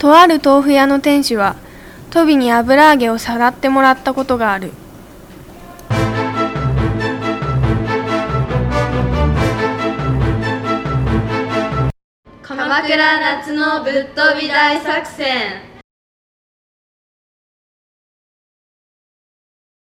とある豆腐屋の店主はトビに油揚げをさらってもらったことがある。鎌倉夏のぶっ飛び大作戦。